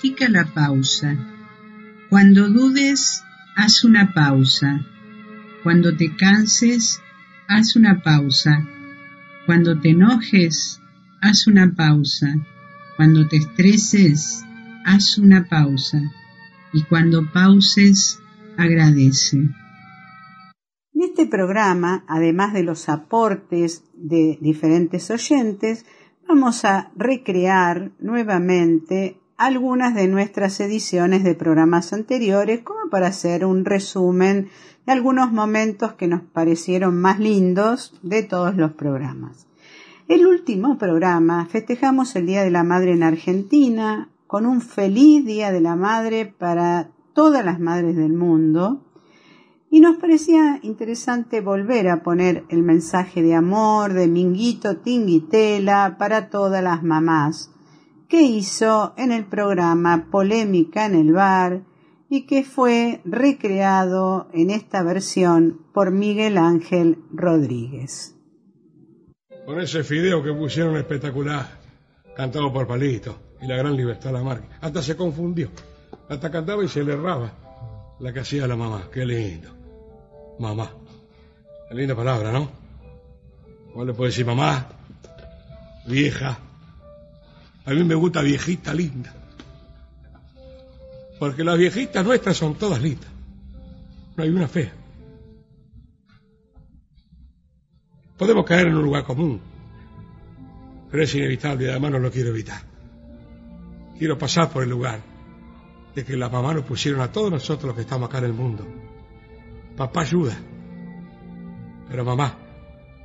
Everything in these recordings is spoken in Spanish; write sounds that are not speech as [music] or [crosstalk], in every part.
Practica la pausa. Cuando dudes, haz una pausa. Cuando te canses, haz una pausa. Cuando te enojes, haz una pausa. Cuando te estreses, haz una pausa. Y cuando pauses, agradece. En este programa, además de los aportes de diferentes oyentes, vamos a recrear nuevamente algunas de nuestras ediciones de programas anteriores como para hacer un resumen de algunos momentos que nos parecieron más lindos de todos los programas. El último programa festejamos el Día de la Madre en Argentina con un feliz Día de la Madre para todas las madres del mundo y nos parecía interesante volver a poner el mensaje de amor de Minguito Tinguitela para todas las mamás que hizo en el programa Polémica en el Bar y que fue recreado en esta versión por Miguel Ángel Rodríguez. Con ese fideo que pusieron espectacular, cantado por Palito y la gran libertad la marca. Hasta se confundió. Hasta cantaba y se le erraba la que hacía la mamá. Qué lindo. Mamá. Qué linda palabra, ¿no? ¿Cuál le puede decir mamá? Vieja a mí me gusta viejita linda. Porque las viejitas nuestras son todas lindas. No hay una fea. Podemos caer en un lugar común, pero es inevitable y además no lo quiero evitar. Quiero pasar por el lugar de que la mamá nos pusieron a todos nosotros los que estamos acá en el mundo. Papá ayuda, pero mamá,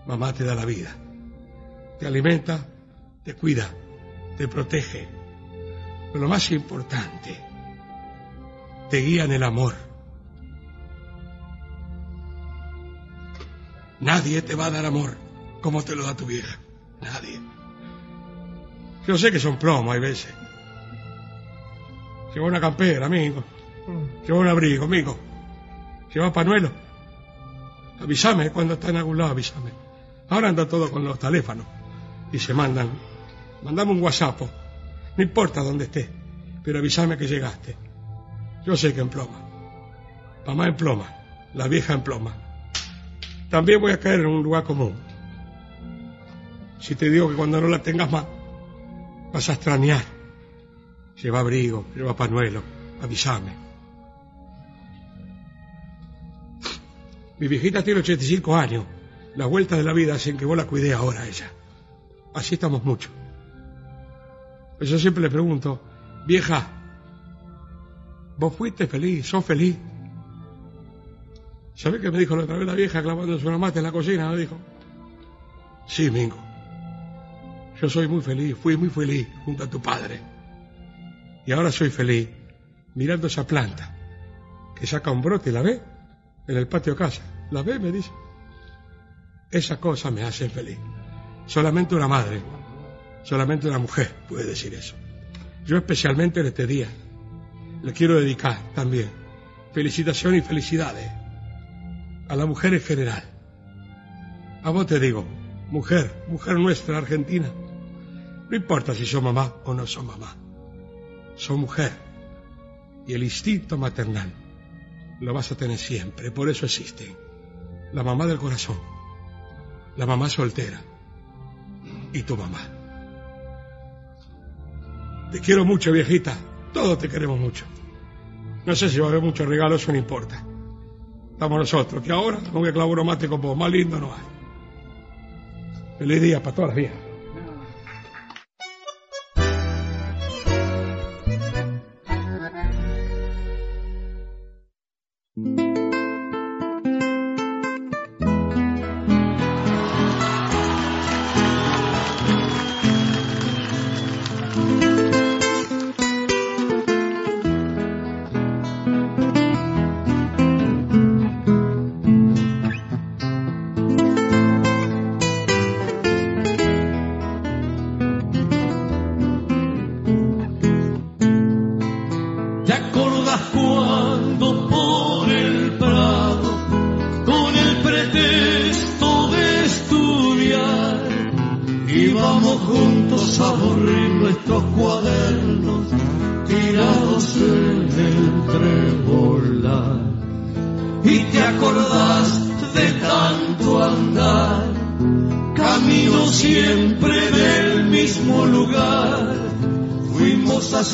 mamá te da la vida, te alimenta, te cuida, te protege. Pero lo más importante, te guía en el amor. Nadie te va a dar amor como te lo da tu vieja. Nadie. Yo sé que son plomos hay veces. Lleva una campera, amigo. Lleva un abrigo, amigo. Lleva panuelo. Avísame cuando está en algún lado, avísame. Ahora anda todo con los teléfonos y se mandan Mandame un WhatsApp. No importa dónde esté, pero avísame que llegaste. Yo sé que en ploma. Mamá en ploma, la vieja en ploma. También voy a caer en un lugar común. Si te digo que cuando no la tengas más, vas a extrañar. Lleva abrigo, lleva panuelo, avísame. Mi viejita tiene 85 años. Las vueltas de la vida hacen que vos la cuidé ahora a ella. Así estamos muchos. Pues yo siempre le pregunto, vieja, ¿vos fuiste feliz? ¿Sos feliz? ¿Sabés qué me dijo la otra vez la vieja clavando su mate en la cocina? Me dijo, sí, Mingo, yo soy muy feliz, fui muy feliz junto a tu padre. Y ahora soy feliz mirando esa planta que saca un brote, ¿la ve? En el patio casa. ¿La ve? Me dice. Esa cosa me hace feliz. Solamente una madre Solamente una mujer puede decir eso. Yo especialmente en este día le quiero dedicar también felicitaciones y felicidades a la mujer en general. A vos te digo, mujer, mujer nuestra, argentina, no importa si sos mamá o no sos mamá, sos mujer y el instinto maternal lo vas a tener siempre, por eso existe la mamá del corazón, la mamá soltera, y tu mamá. Te quiero mucho, viejita. Todos te queremos mucho. No sé si va a haber muchos regalos, eso no importa. Estamos nosotros, que ahora no voy a clavar mate con vos. Más lindo no hay. Feliz día para todas las viejas.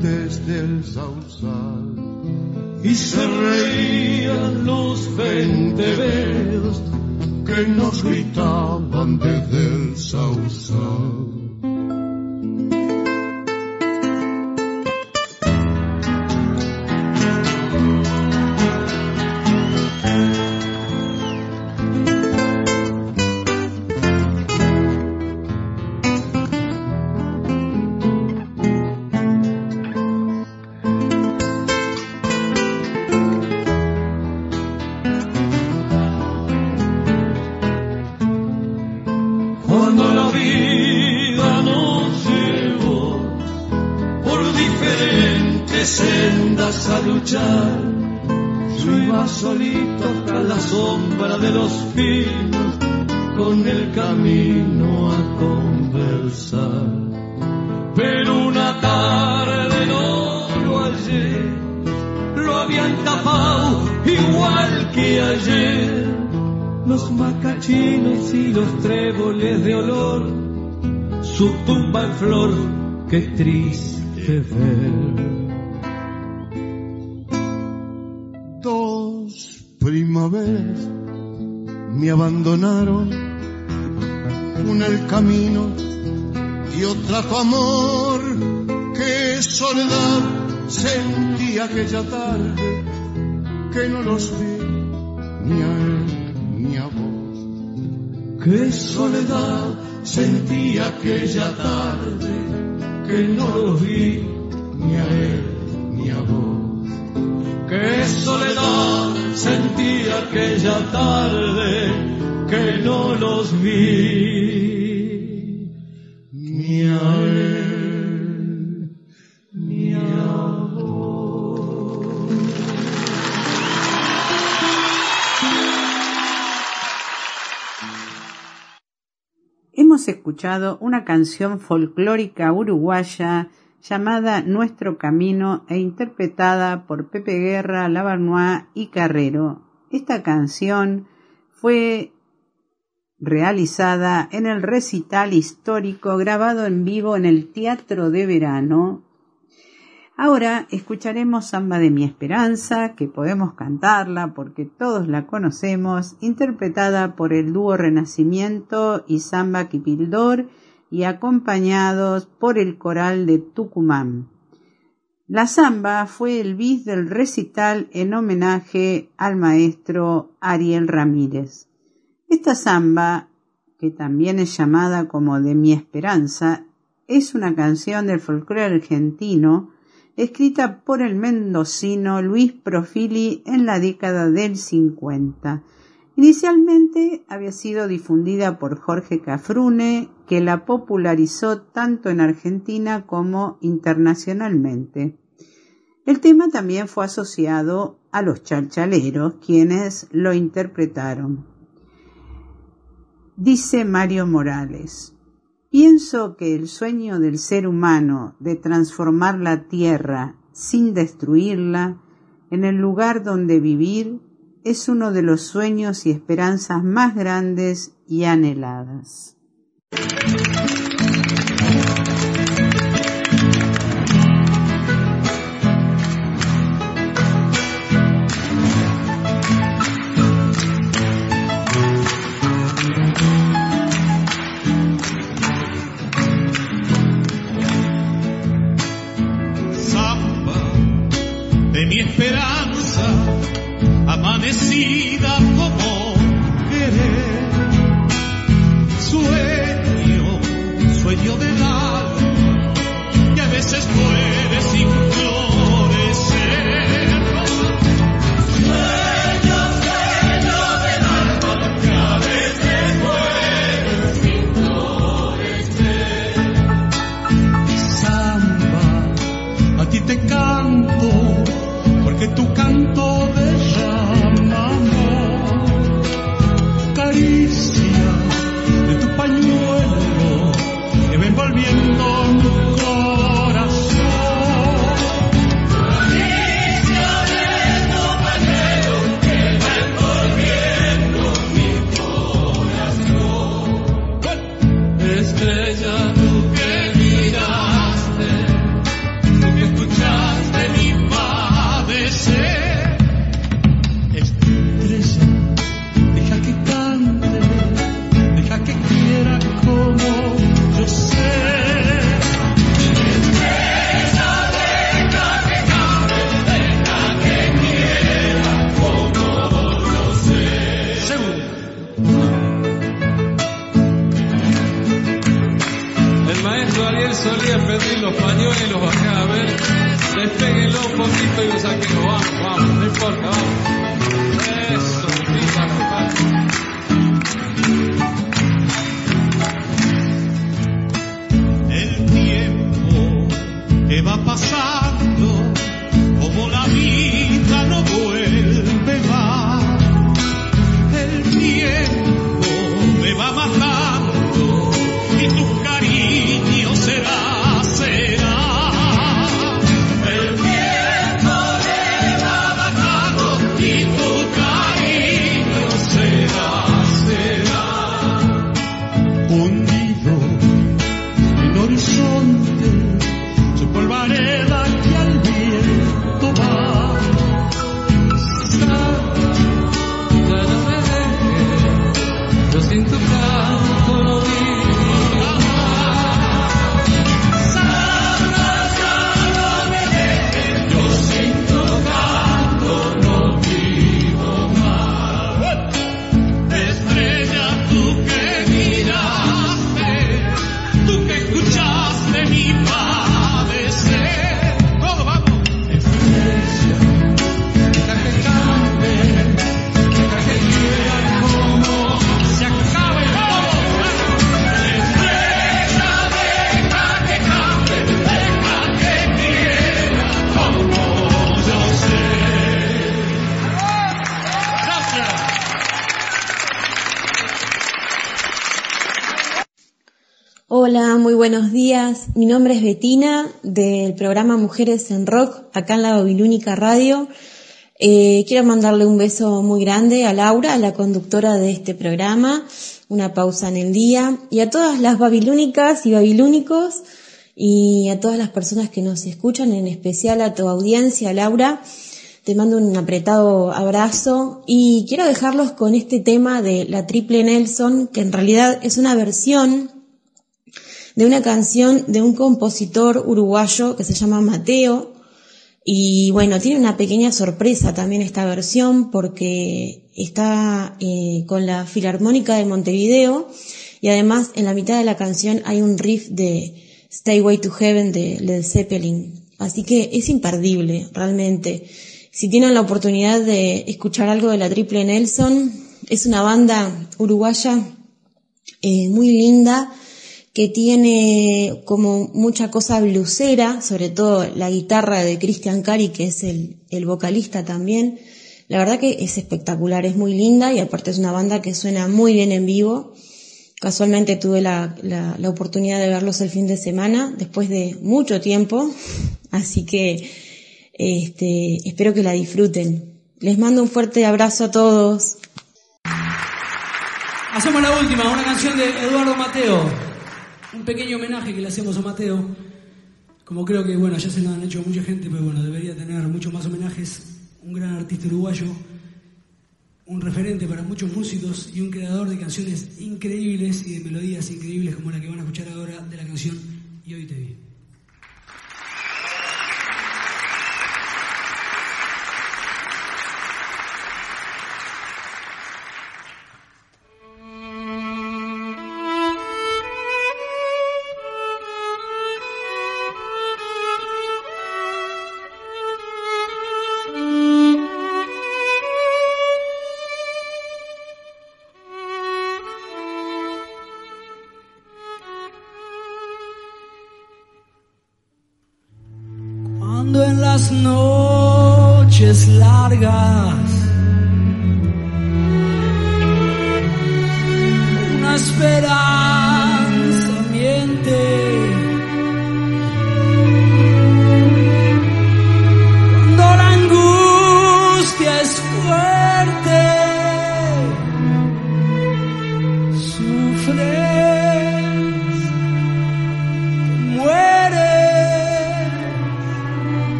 desde el sausal. Y se reían los venteveos que nos gritaban desde el sausal. Qué triste ver. Dos primaveras me abandonaron, una el camino y otra tu amor, qué soledad sentí aquella tarde que no los vi ni a ni a vos. Qué soledad sentí aquella tarde que no los vi ni a él ni a vos. Qué soledad sentí aquella tarde que no los vi ni a Hemos escuchado una canción folclórica uruguaya llamada Nuestro Camino e interpretada por Pepe Guerra, Lavarnois y Carrero. Esta canción fue realizada en el recital histórico grabado en vivo en el Teatro de Verano Ahora escucharemos Samba de mi Esperanza, que podemos cantarla porque todos la conocemos, interpretada por el dúo Renacimiento y Samba Kipildor y acompañados por el coral de Tucumán. La samba fue el bis del recital en homenaje al maestro Ariel Ramírez. Esta samba, que también es llamada como de mi esperanza, es una canción del folclore argentino escrita por el mendocino Luis Profili en la década del 50. Inicialmente había sido difundida por Jorge Cafrune, que la popularizó tanto en Argentina como internacionalmente. El tema también fue asociado a los chalchaleros, quienes lo interpretaron. Dice Mario Morales, pienso que el sueño del ser humano de transformar la tierra sin destruirla en el lugar donde vivir es uno de los sueños y esperanzas más grandes y anheladas. Mi esperanza amanecida Hola, muy buenos días. Mi nombre es Betina del programa Mujeres en Rock, acá en la Babilónica Radio. Eh, quiero mandarle un beso muy grande a Laura, la conductora de este programa, una pausa en el día, y a todas las babilónicas y babilónicos y a todas las personas que nos escuchan, en especial a tu audiencia, Laura. Te mando un apretado abrazo y quiero dejarlos con este tema de la Triple Nelson, que en realidad es una versión de una canción de un compositor uruguayo que se llama Mateo. Y bueno, tiene una pequeña sorpresa también esta versión porque está eh, con la Filarmónica de Montevideo y además en la mitad de la canción hay un riff de Stayway to Heaven de Led Zeppelin. Así que es imperdible, realmente. Si tienen la oportunidad de escuchar algo de la Triple Nelson, es una banda uruguaya eh, muy linda que tiene como mucha cosa blusera, sobre todo la guitarra de Christian Cari, que es el, el vocalista también. La verdad que es espectacular, es muy linda y aparte es una banda que suena muy bien en vivo. Casualmente tuve la, la, la, oportunidad de verlos el fin de semana, después de mucho tiempo, [laughs] así que este, espero que la disfruten. Les mando un fuerte abrazo a todos. Hacemos la última, una canción de Eduardo Mateo un pequeño homenaje que le hacemos a Mateo. Como creo que, bueno, ya se lo han hecho mucha gente, pero bueno, debería tener muchos más homenajes. Un gran artista uruguayo, un referente para muchos músicos y un creador de canciones increíbles y de melodías increíbles como la que van a escuchar ahora de la canción Y hoy te vi.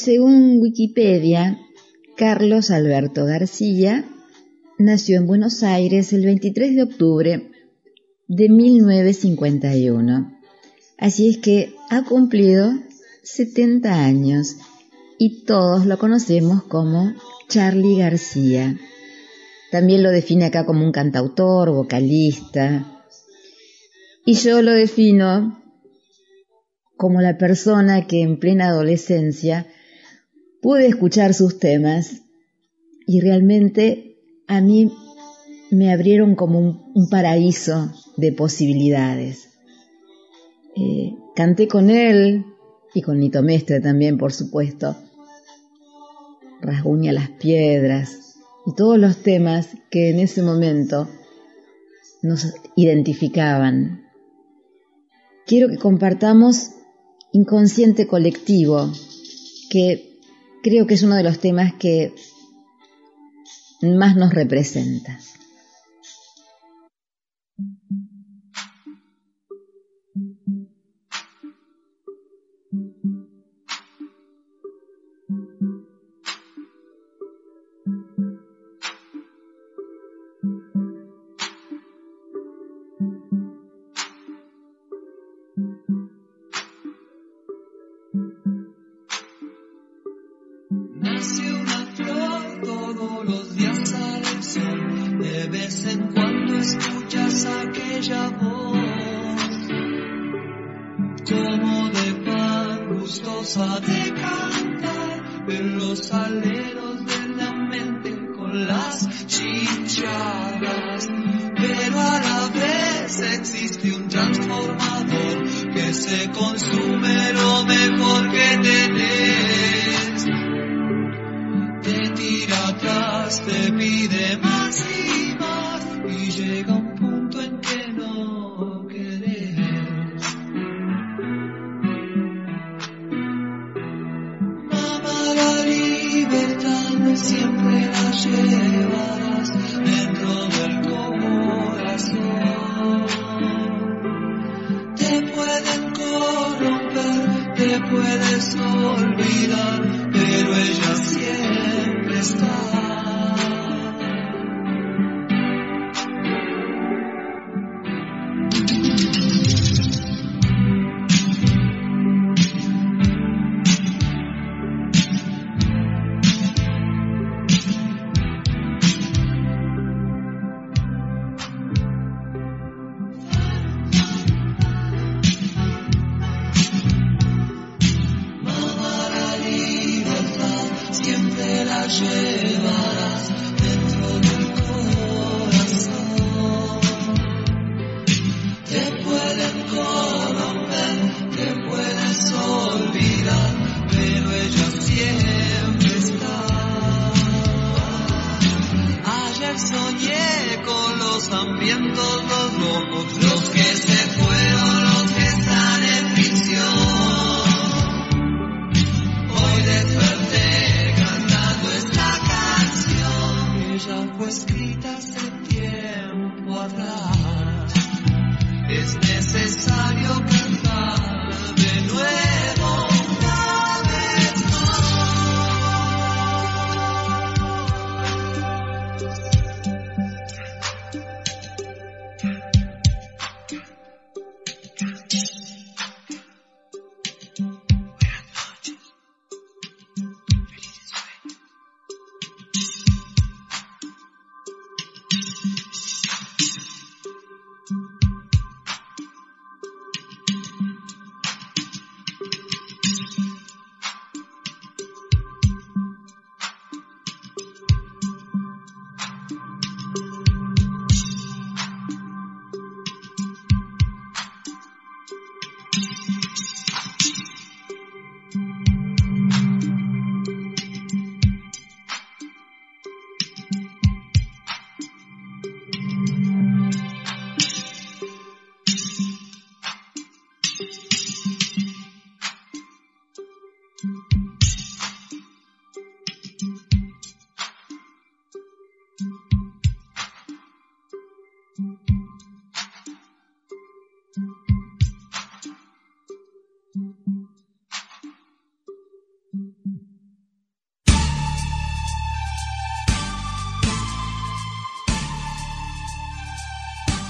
Según Wikipedia, Carlos Alberto García nació en Buenos Aires el 23 de octubre de 1951. Así es que ha cumplido 70 años y todos lo conocemos como Charlie García. También lo define acá como un cantautor, vocalista. Y yo lo defino como la persona que en plena adolescencia pude escuchar sus temas y realmente a mí me abrieron como un, paraíso de posibilidades. Eh, canté con él y con Nito Mestre también, por supuesto. Rasguña las piedras y todos los temas que en ese momento nos identificaban. Quiero que compartamos Inconsciente Colectivo, que creo que es uno de los temas que más nos representa. pide más y más y llega un punto en que no querés. Mamá, la libertad no siempre la lleva.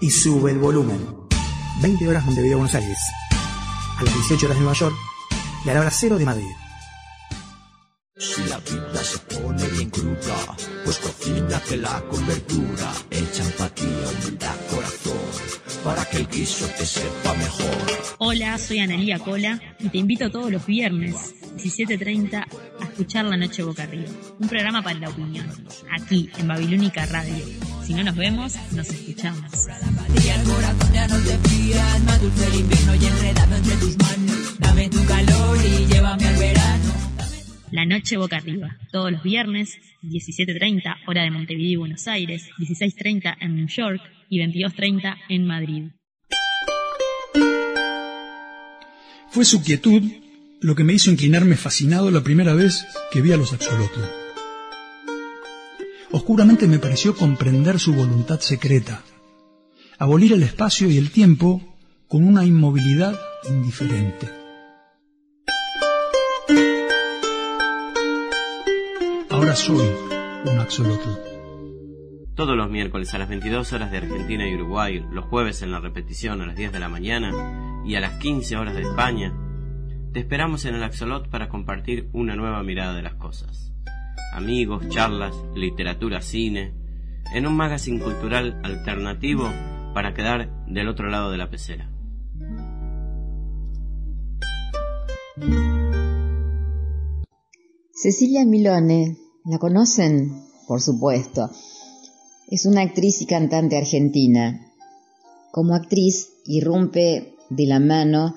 y sube el volumen. 20 horas Montevideo, Buenos Aires. A las 18 horas de Nueva York y a la hora cero de Madrid. Si la vida se pone bien cruda, pues cocínate la con verdura, echa empatía, humildad, corazón, para que el guiso te sepa mejor. Hola, soy Analía Cola y te invito todos los viernes, 17.30, a escuchar La Noche Boca Arriba, un programa para la opinión, aquí en Babilónica Radio. Si no nos vemos, nos escuchamos. La Noche Boca Arriba, todos los viernes, 17.30 hora de Montevideo y Buenos Aires, 16.30 en New York y 22.30 en Madrid. Fue su quietud lo que me hizo inclinarme fascinado la primera vez que vi a los axolotl. Oscuramente me pareció comprender su voluntad secreta, abolir el espacio y el tiempo con una inmovilidad indiferente. Ahora soy un axolotl. Todos los miércoles a las 22 horas de Argentina y Uruguay, los jueves en la repetición a las 10 de la mañana y a las 15 horas de España, te esperamos en el Axolot para compartir una nueva mirada de las cosas. Amigos, charlas, literatura, cine, en un magazine cultural alternativo para quedar del otro lado de la pecera. Cecilia Milone, ¿la conocen? Por supuesto. Es una actriz y cantante argentina. Como actriz irrumpe de la mano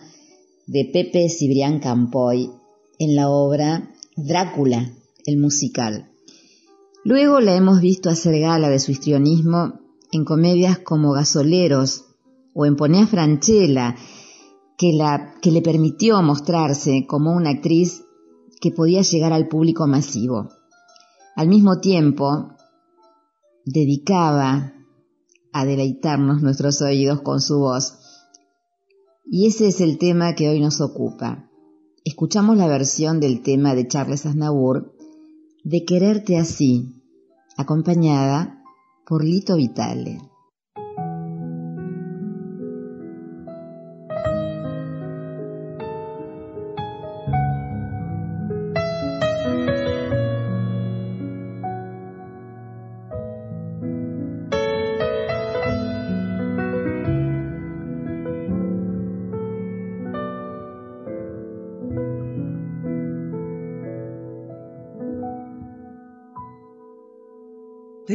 de Pepe Cibrián Campoy en la obra Drácula, el musical. Luego la hemos visto hacer gala de su histrionismo en comedias como Gasoleros o en Ponea Franchella, que, la, que le permitió mostrarse como una actriz que podía llegar al público masivo. Al mismo tiempo, dedicaba a deleitarnos nuestros oídos con su voz. Y ese es el tema que hoy nos ocupa. Escuchamos la versión del tema de Charles Aznavour de Quererte así, acompañada por Lito Vitale.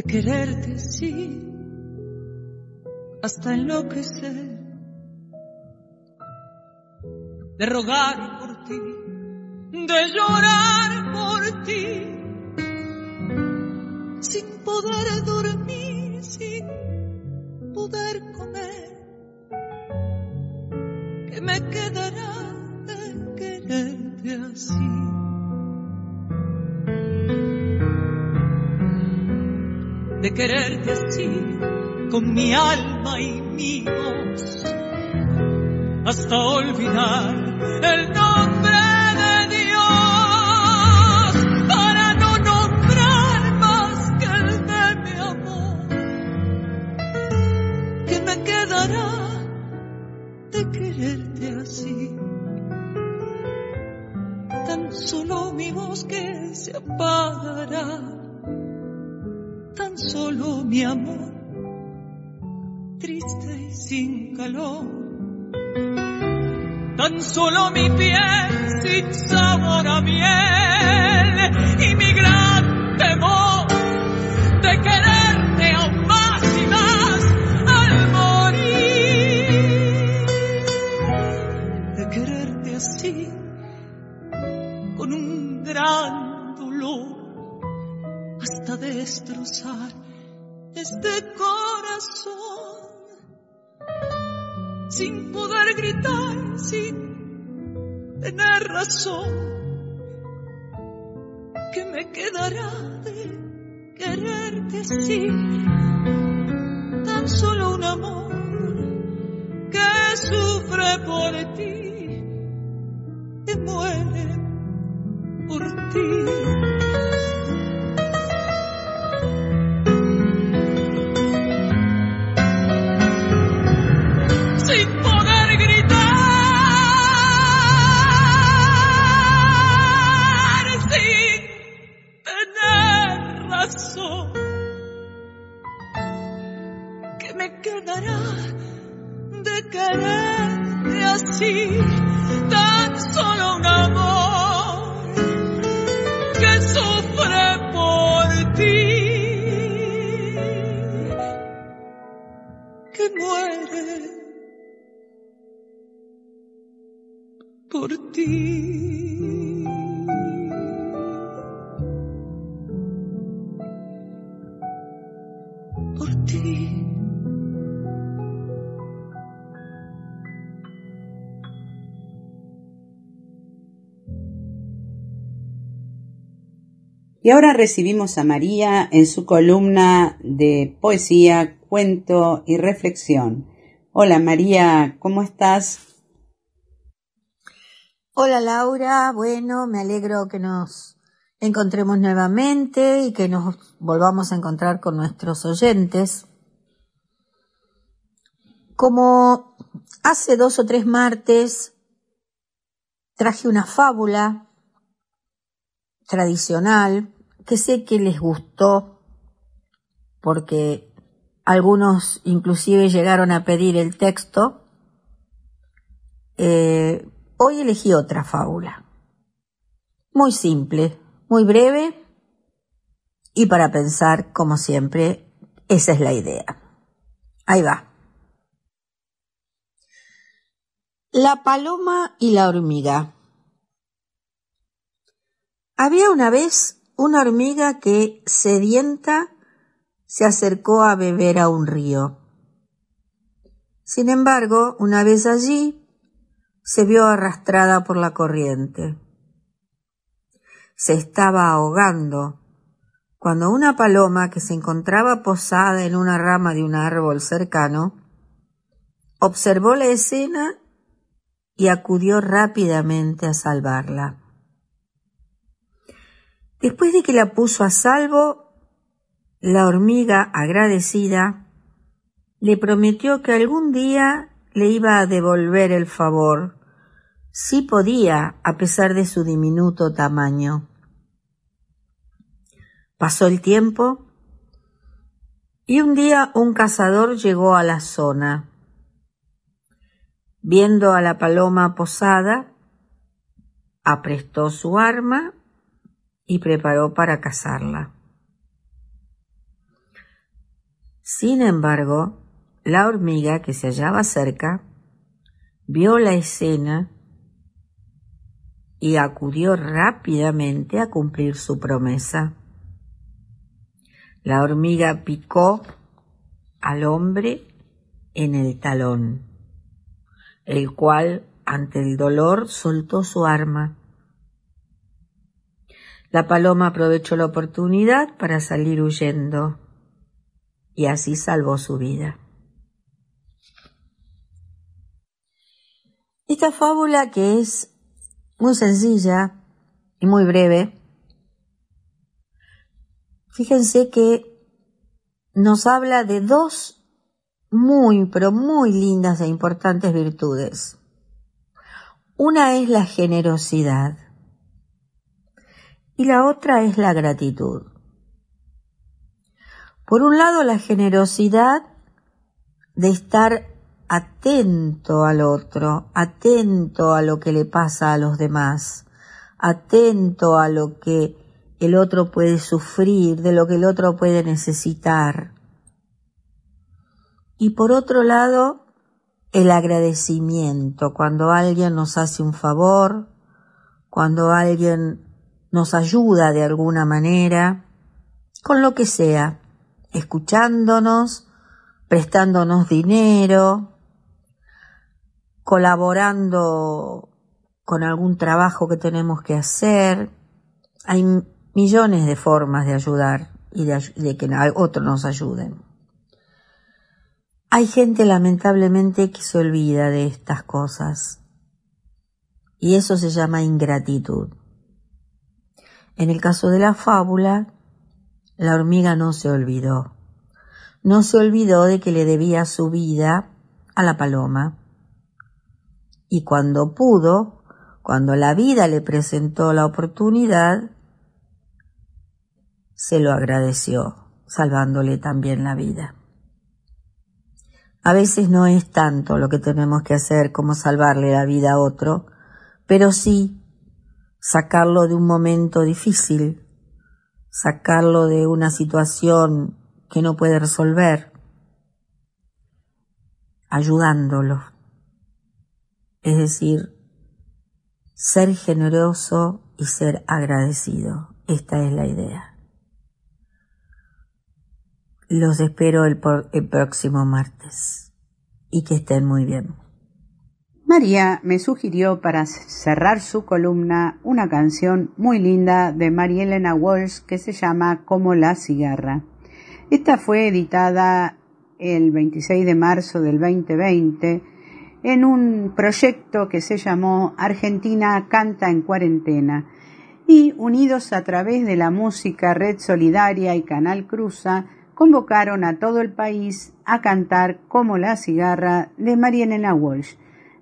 Quererte sí, hasta enloquecer, de rogar por ti, de llorar por ti, sin poder dormir, quererte así, con mi alma y mi voz, hasta olvidar gritar, sin tener razón. ¿Qué me quedará de quererte si tan solo un amor que sufre por ti, que muere por ti? Y ahora recibimos a María en su columna de poesía, cuento y reflexión. Hola María, ¿cómo estás? Hola Laura, bueno, me alegro que nos encontremos nuevamente y que nos volvamos a encontrar con nuestros oyentes. Como hace dos o tres martes traje una fábula tradicional que sé que les gustó porque algunos inclusive llegaron a pedir el texto. Eh, Hoy elegí otra fábula. Muy simple, muy breve y para pensar, como siempre, esa es la idea. Ahí va. La paloma y la hormiga. Había una vez una hormiga que, sedienta, se acercó a beber a un río. Sin embargo, una vez allí, se vio arrastrada por la corriente. Se estaba ahogando cuando una paloma que se encontraba posada en una rama de un árbol cercano observó la escena y acudió rápidamente a salvarla. Después de que la puso a salvo, la hormiga agradecida le prometió que algún día le iba a devolver el favor, si podía, a pesar de su diminuto tamaño. Pasó el tiempo y un día un cazador llegó a la zona. Viendo a la paloma posada, aprestó su arma y preparó para cazarla. Sin embargo, la hormiga que se hallaba cerca vio la escena y acudió rápidamente a cumplir su promesa. La hormiga picó al hombre en el talón, el cual, ante el dolor, soltó su arma. La paloma aprovechó la oportunidad para salir huyendo y así salvó su vida. Esta fábula que es muy sencilla y muy breve, fíjense que nos habla de dos muy, pero muy lindas e importantes virtudes. Una es la generosidad y la otra es la gratitud. Por un lado, la generosidad de estar atento al otro, atento a lo que le pasa a los demás, atento a lo que el otro puede sufrir, de lo que el otro puede necesitar. Y por otro lado, el agradecimiento, cuando alguien nos hace un favor, cuando alguien nos ayuda de alguna manera, con lo que sea, escuchándonos, prestándonos dinero, colaborando con algún trabajo que tenemos que hacer. Hay millones de formas de ayudar y de, que otros nos ayuden. Hay gente lamentablemente que se olvida de estas cosas y eso se llama ingratitud. En el caso de la fábula, la hormiga no se olvidó. No se olvidó de que le debía su vida a la paloma. Y cuando pudo, cuando la vida le presentó la oportunidad, se lo agradeció, salvándole también la vida. A veces no es tanto lo que tenemos que hacer como salvarle la vida a otro, pero sí sacarlo de un momento difícil, sacarlo de una situación que no puede resolver, ayudándolo. Es decir, ser generoso y ser agradecido. Esta es la idea. Los espero el, el próximo martes y que estén muy bien. María me sugirió para cerrar su columna una canción muy linda de María Elena Walsh que se llama Como la cigarra. Esta fue editada el 26 de marzo del 2020 en un proyecto que se llamó Argentina Canta en Cuarentena y unidos a través de la música Red Solidaria y Canal Cruza convocaron a todo el país a cantar como la cigarra de María Elena Walsh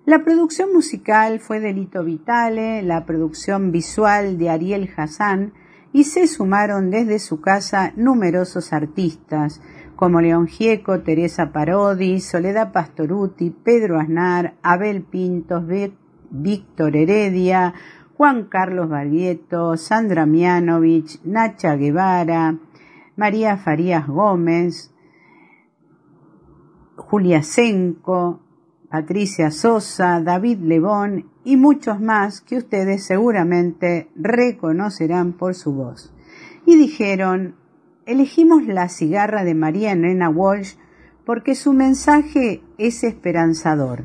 la producción musical fue de Lito Vitale, la producción visual de Ariel Hassan y se sumaron desde su casa numerosos artistas como León Gieco, Teresa Parodi, Soledad Pastoruti, Pedro Aznar, Abel Pintos, Víctor Heredia, Juan Carlos Barrieto, Sandra Mianovich, Nacha Guevara, María Farías Gómez, Julia Senco, Patricia Sosa, David Lebón y muchos más que ustedes seguramente reconocerán por su voz. Y dijeron, elegimos la cigarra de María Elena Walsh porque su mensaje es esperanzador.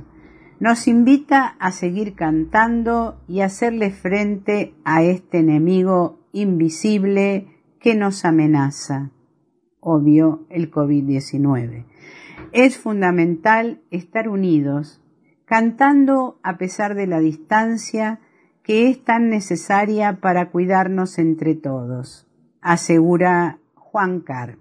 Nos invita a seguir cantando y hacerle frente a este enemigo invisible que nos amenaza, obvio el COVID-19. Es fundamental estar unidos, cantando a pesar de la distancia que es tan necesaria para cuidarnos entre todos, asegura Juan Carr.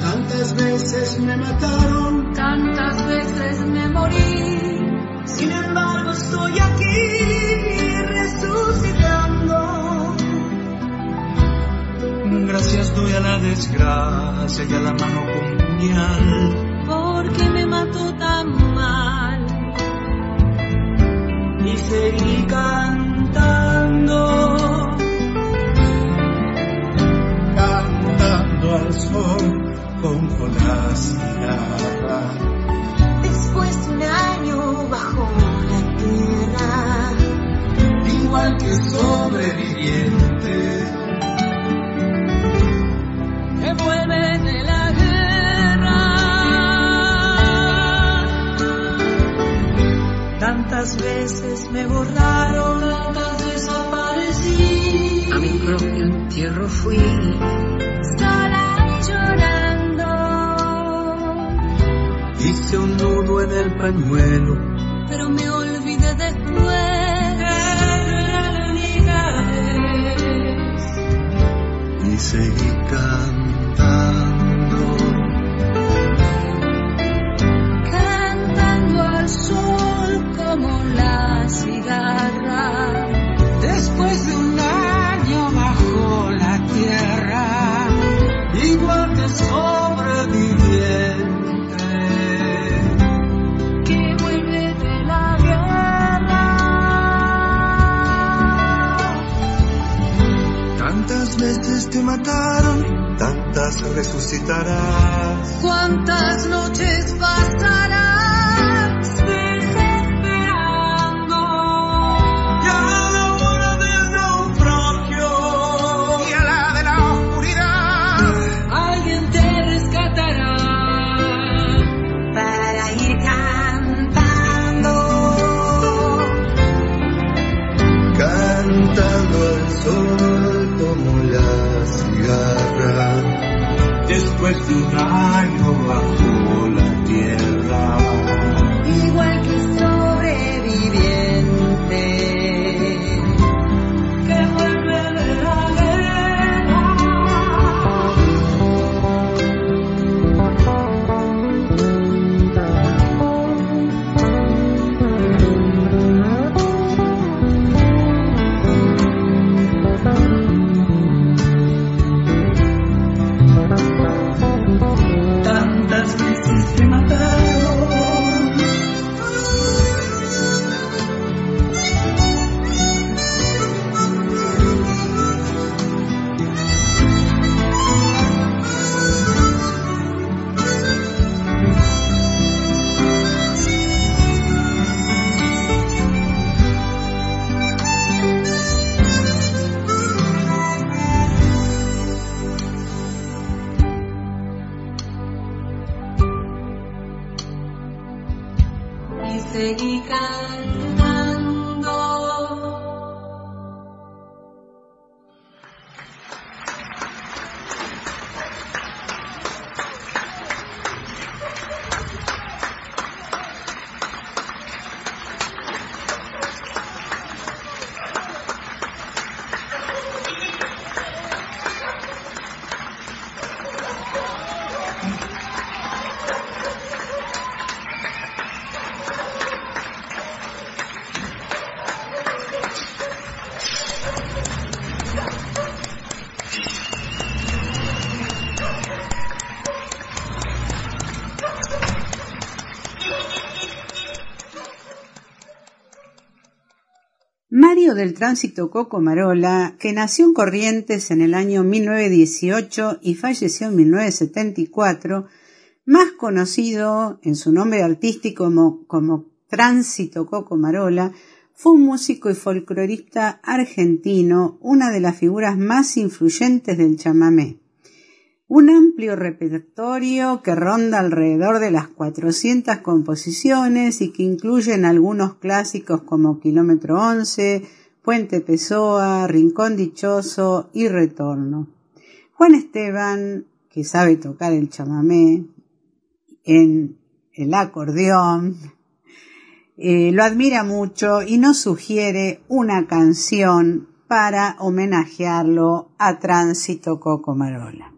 Tantas veces me mataron, tantas veces me morí sin embargo estoy aquí Gracias doy a la desgracia y a la mano con puñal. Porque me mató tan mal. Y seguí cantando. Cantando al sol la cigarra después de un año bajo la tierra. Igual que sobreviviente. Tantas veces me borraron, tantas desaparecí. A mi propio entierro fui. Sola y llorando Hice un nudo en el pañuelo, pero me olvidé después de la niñez. y seguí tantas resucitarás. ¿Cuántas noches pasarás Después del Tránsito Coco Marola, que nació en Corrientes en el año 1918 y falleció en 1974, más conocido en su nombre artístico como, como Tránsito Coco Marola, fue un músico y folclorista argentino, una de las figuras más influyentes del chamamé. Un amplio repertorio que ronda alrededor de las 400 composiciones y que incluyen algunos clásicos como Kilómetro 11, Puente Pessoa, Rincón Dichoso y Retorno. Juan Esteban, que sabe tocar el chamamé en el acordeón, eh, lo admira mucho y nos sugiere una canción para homenajearlo a Tránsito Coco Marola.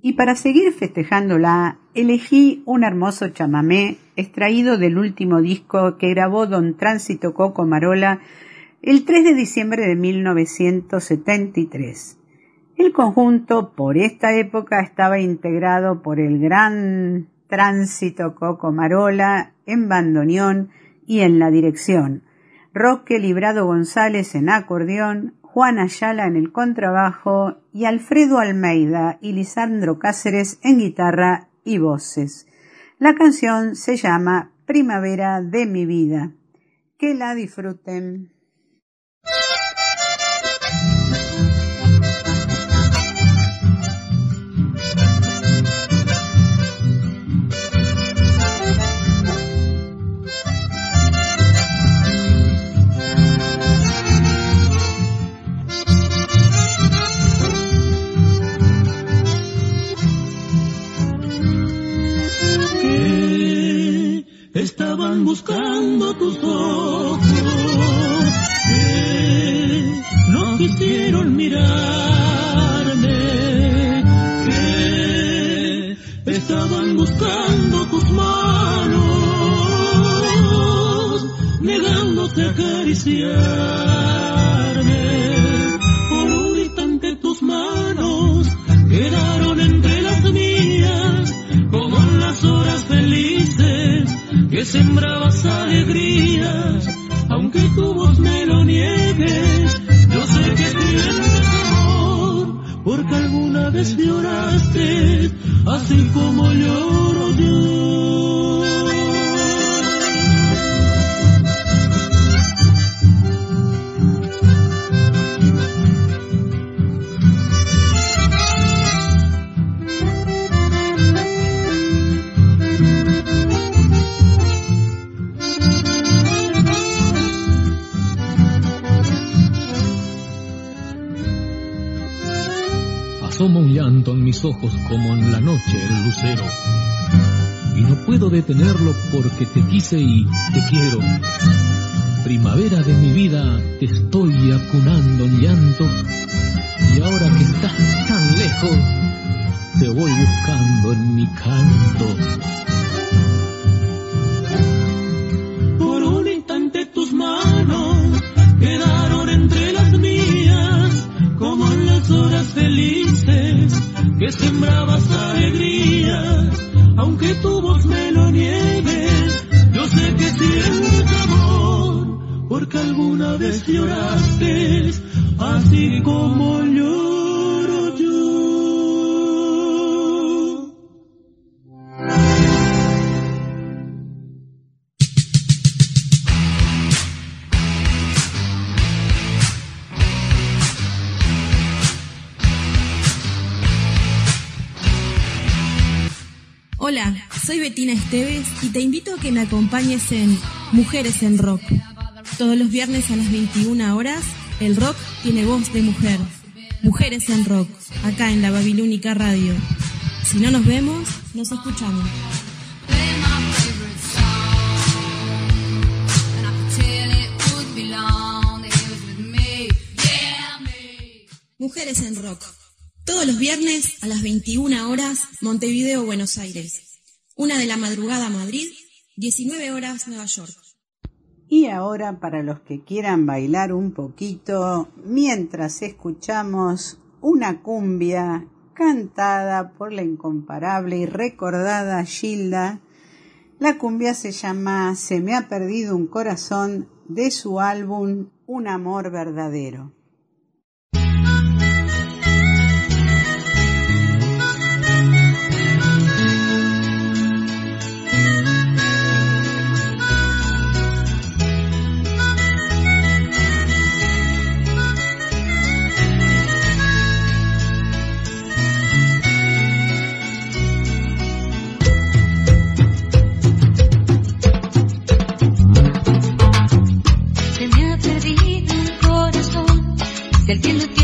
Y para seguir festejándola, elegí un hermoso chamamé extraído del último disco que grabó don Tránsito Coco Marola el 3 de diciembre de 1973. El conjunto por esta época estaba integrado por el gran Tránsito Coco Marola en bandoneón y en la dirección, Roque Librado González en acordeón, Juan Ayala en el contrabajo y Alfredo Almeida y Lisandro Cáceres en guitarra y voces. La canción se llama Primavera de mi vida. Que la disfruten. Estaban buscando tus ojos, que no quisieron mirarme, que estaban buscando tus manos, negándose a acariciarme. Por un instante tus manos quedaron sembrabas alegrías, aunque tu voz me lo niegues, yo sé que sientes amor, porque alguna vez lloraste, así como yo. Detenerlo porque te quise y te quiero. Primavera de mi vida, te estoy acunando en llanto. Y ahora que estás tan lejos, te voy buscando en mi canto. En Mujeres en Rock. Todos los viernes a las 21 horas, el rock tiene voz de mujer. Mujeres en Rock, acá en la Babilónica Radio. Si no nos vemos, nos escuchamos. Mujeres en Rock. Todos los viernes a las 21 horas, Montevideo, Buenos Aires. Una de la madrugada, Madrid. 19 horas, Nueva York. Y ahora para los que quieran bailar un poquito, mientras escuchamos una cumbia cantada por la incomparable y recordada Gilda, la cumbia se llama Se me ha perdido un corazón de su álbum Un amor verdadero. Te entiendo que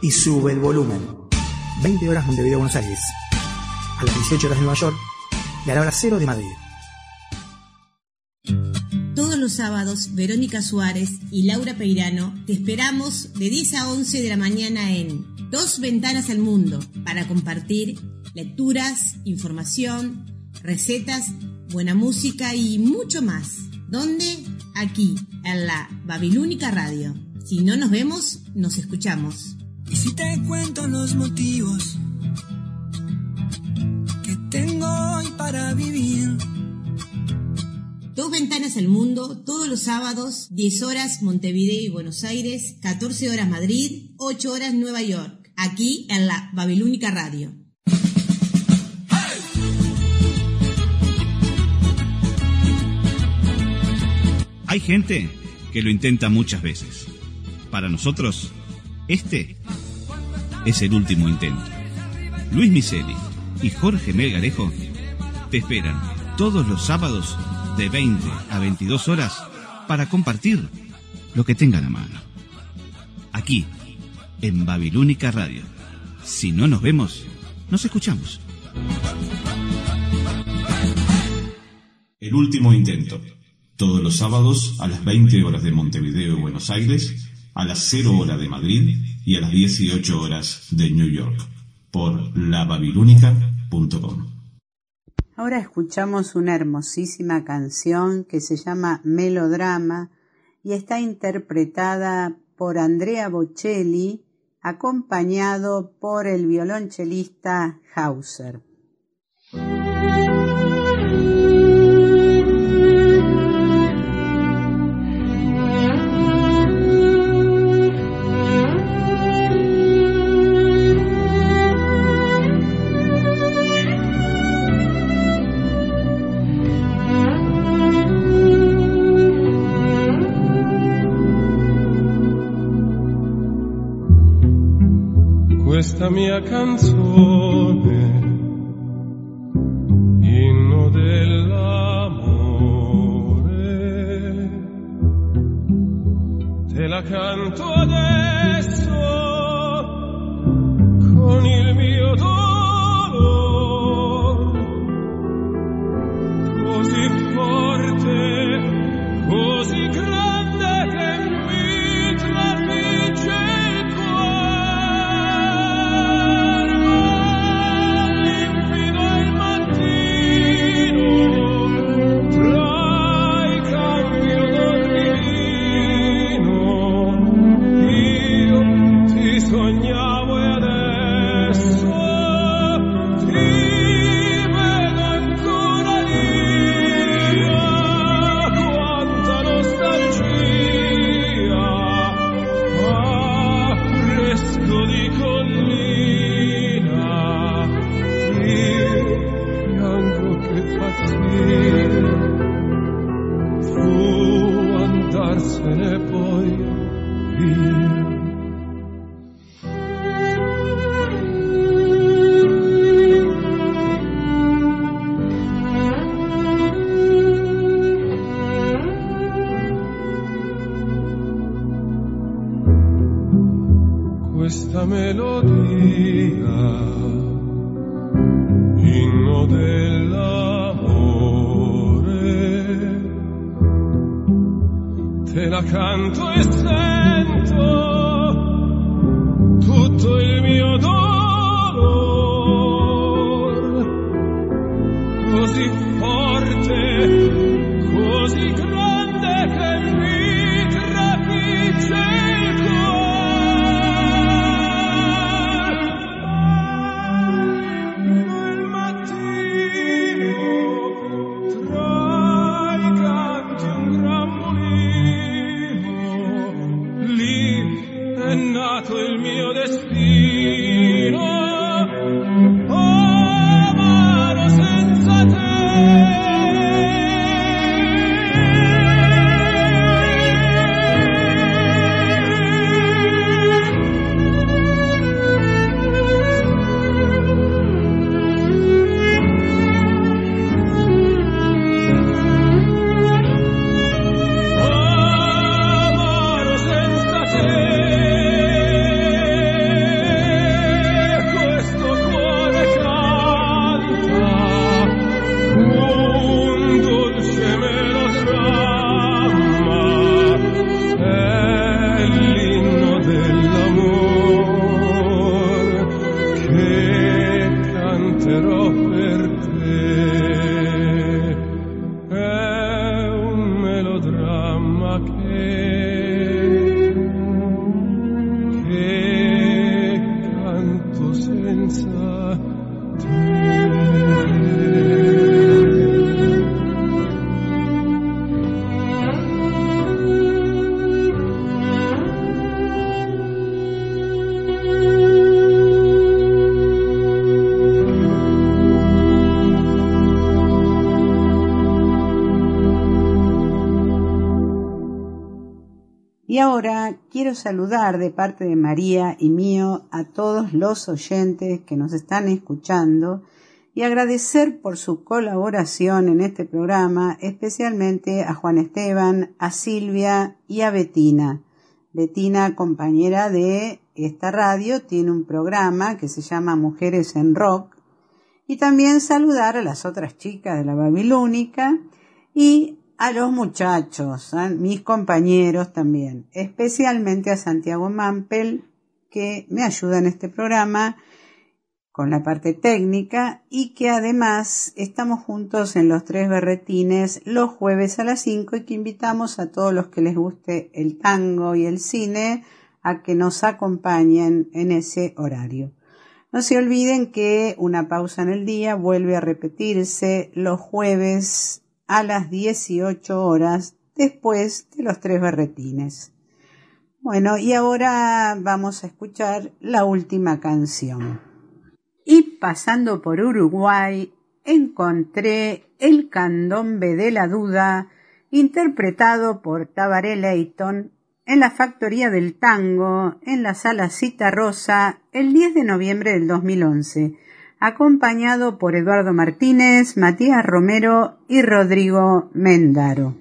y sube el volumen. 20 horas Montevideo, Buenos Aires. A las 18 horas de Nueva York y a la hora cero de Madrid. Todos los sábados, Verónica Suárez y Laura Peirano te esperamos de 10 a 11 de la mañana en Dos Ventanas al Mundo para compartir lecturas, información, recetas, buena música y mucho más. ¿Dónde? Aquí, en la Babilónica Radio. Si no nos vemos, nos escuchamos. Y si te cuento los motivos que tengo hoy para vivir. Dos ventanas al mundo, todos los sábados, 10 horas Montevideo y Buenos Aires, 14 horas Madrid, 8 horas Nueva York, aquí en la Babilónica Radio. Hay gente que lo intenta muchas veces. Para nosotros, este es el último intento. Luis Miseli y Jorge Melgarejo te esperan todos los sábados de 20 a 22 horas para compartir lo que tengan a mano. Aquí, en Babilónica Radio. Si no nos vemos, nos escuchamos. El último intento. Todos los sábados a las 20 horas de Montevideo y Buenos Aires, a las 0 horas de Madrid y a las 18 horas de New York por lababilúnica.com. Ahora escuchamos una hermosísima canción que se llama Melodrama y está interpretada por Andrea Bocelli acompañado por el violonchelista Hauser. Questa mia canzone, inno dell'amore, te la canto andarsene poi via. Y ahora quiero saludar de parte de María y mío a todos los oyentes que nos están escuchando y agradecer por su colaboración en este programa, especialmente a Juan Esteban, a Silvia y a Betina. Betina, compañera de esta radio, tiene un programa que se llama Mujeres en Rock. Y también saludar a las otras chicas de la Babilónica y a los muchachos, a mis compañeros también, especialmente a Santiago Mampel, que me ayuda en este programa con la parte técnica y que además estamos juntos en los tres berretines los jueves a las 5 y que invitamos a todos los que les guste el tango y el cine a que nos acompañen en ese horario. No se olviden que una pausa en el día vuelve a repetirse los jueves a las 18 horas después de los tres berretines. Bueno, y ahora vamos a escuchar la última canción. Y pasando por Uruguay, encontré el candombe de la duda, interpretado por Tabaré Leighton en la Factoría del Tango, en la Sala Cita Rosa, el 10 de noviembre del 2011 acompañado por Eduardo Martínez, Matías Romero y Rodrigo Mendaro.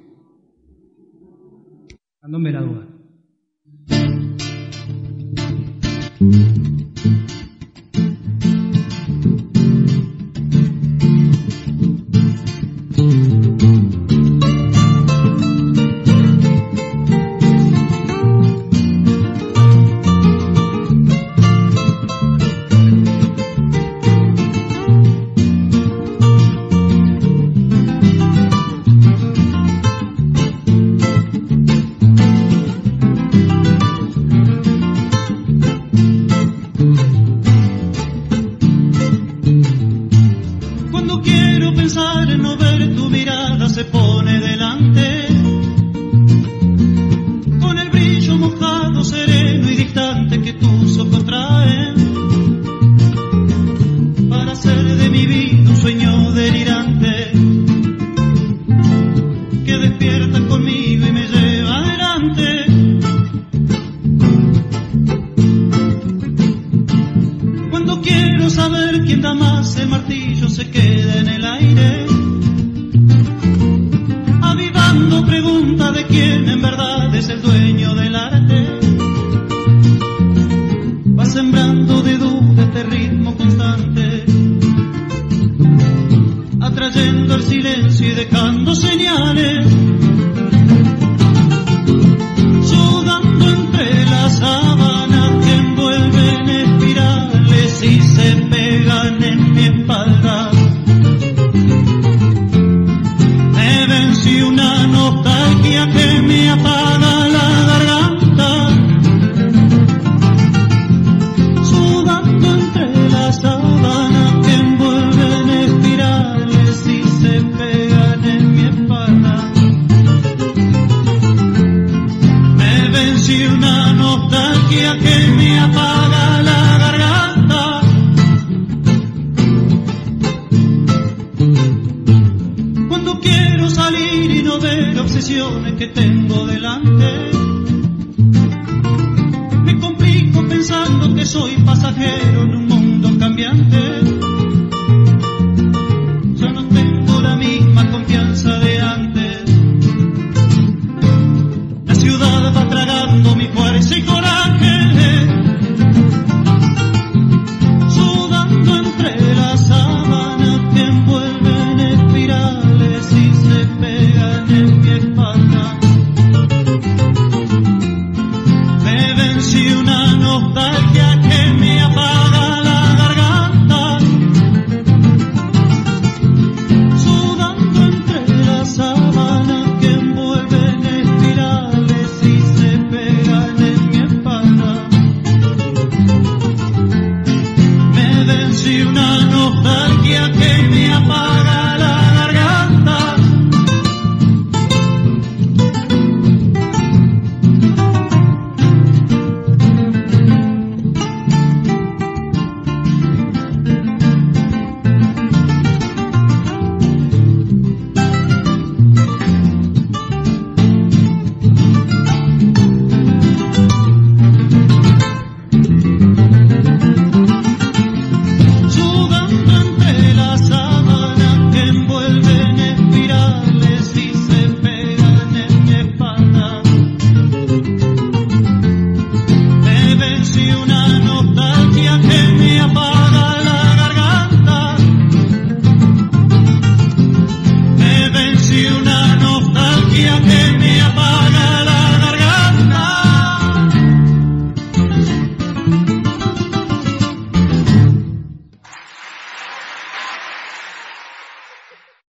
Soy pasajero en un cambiante.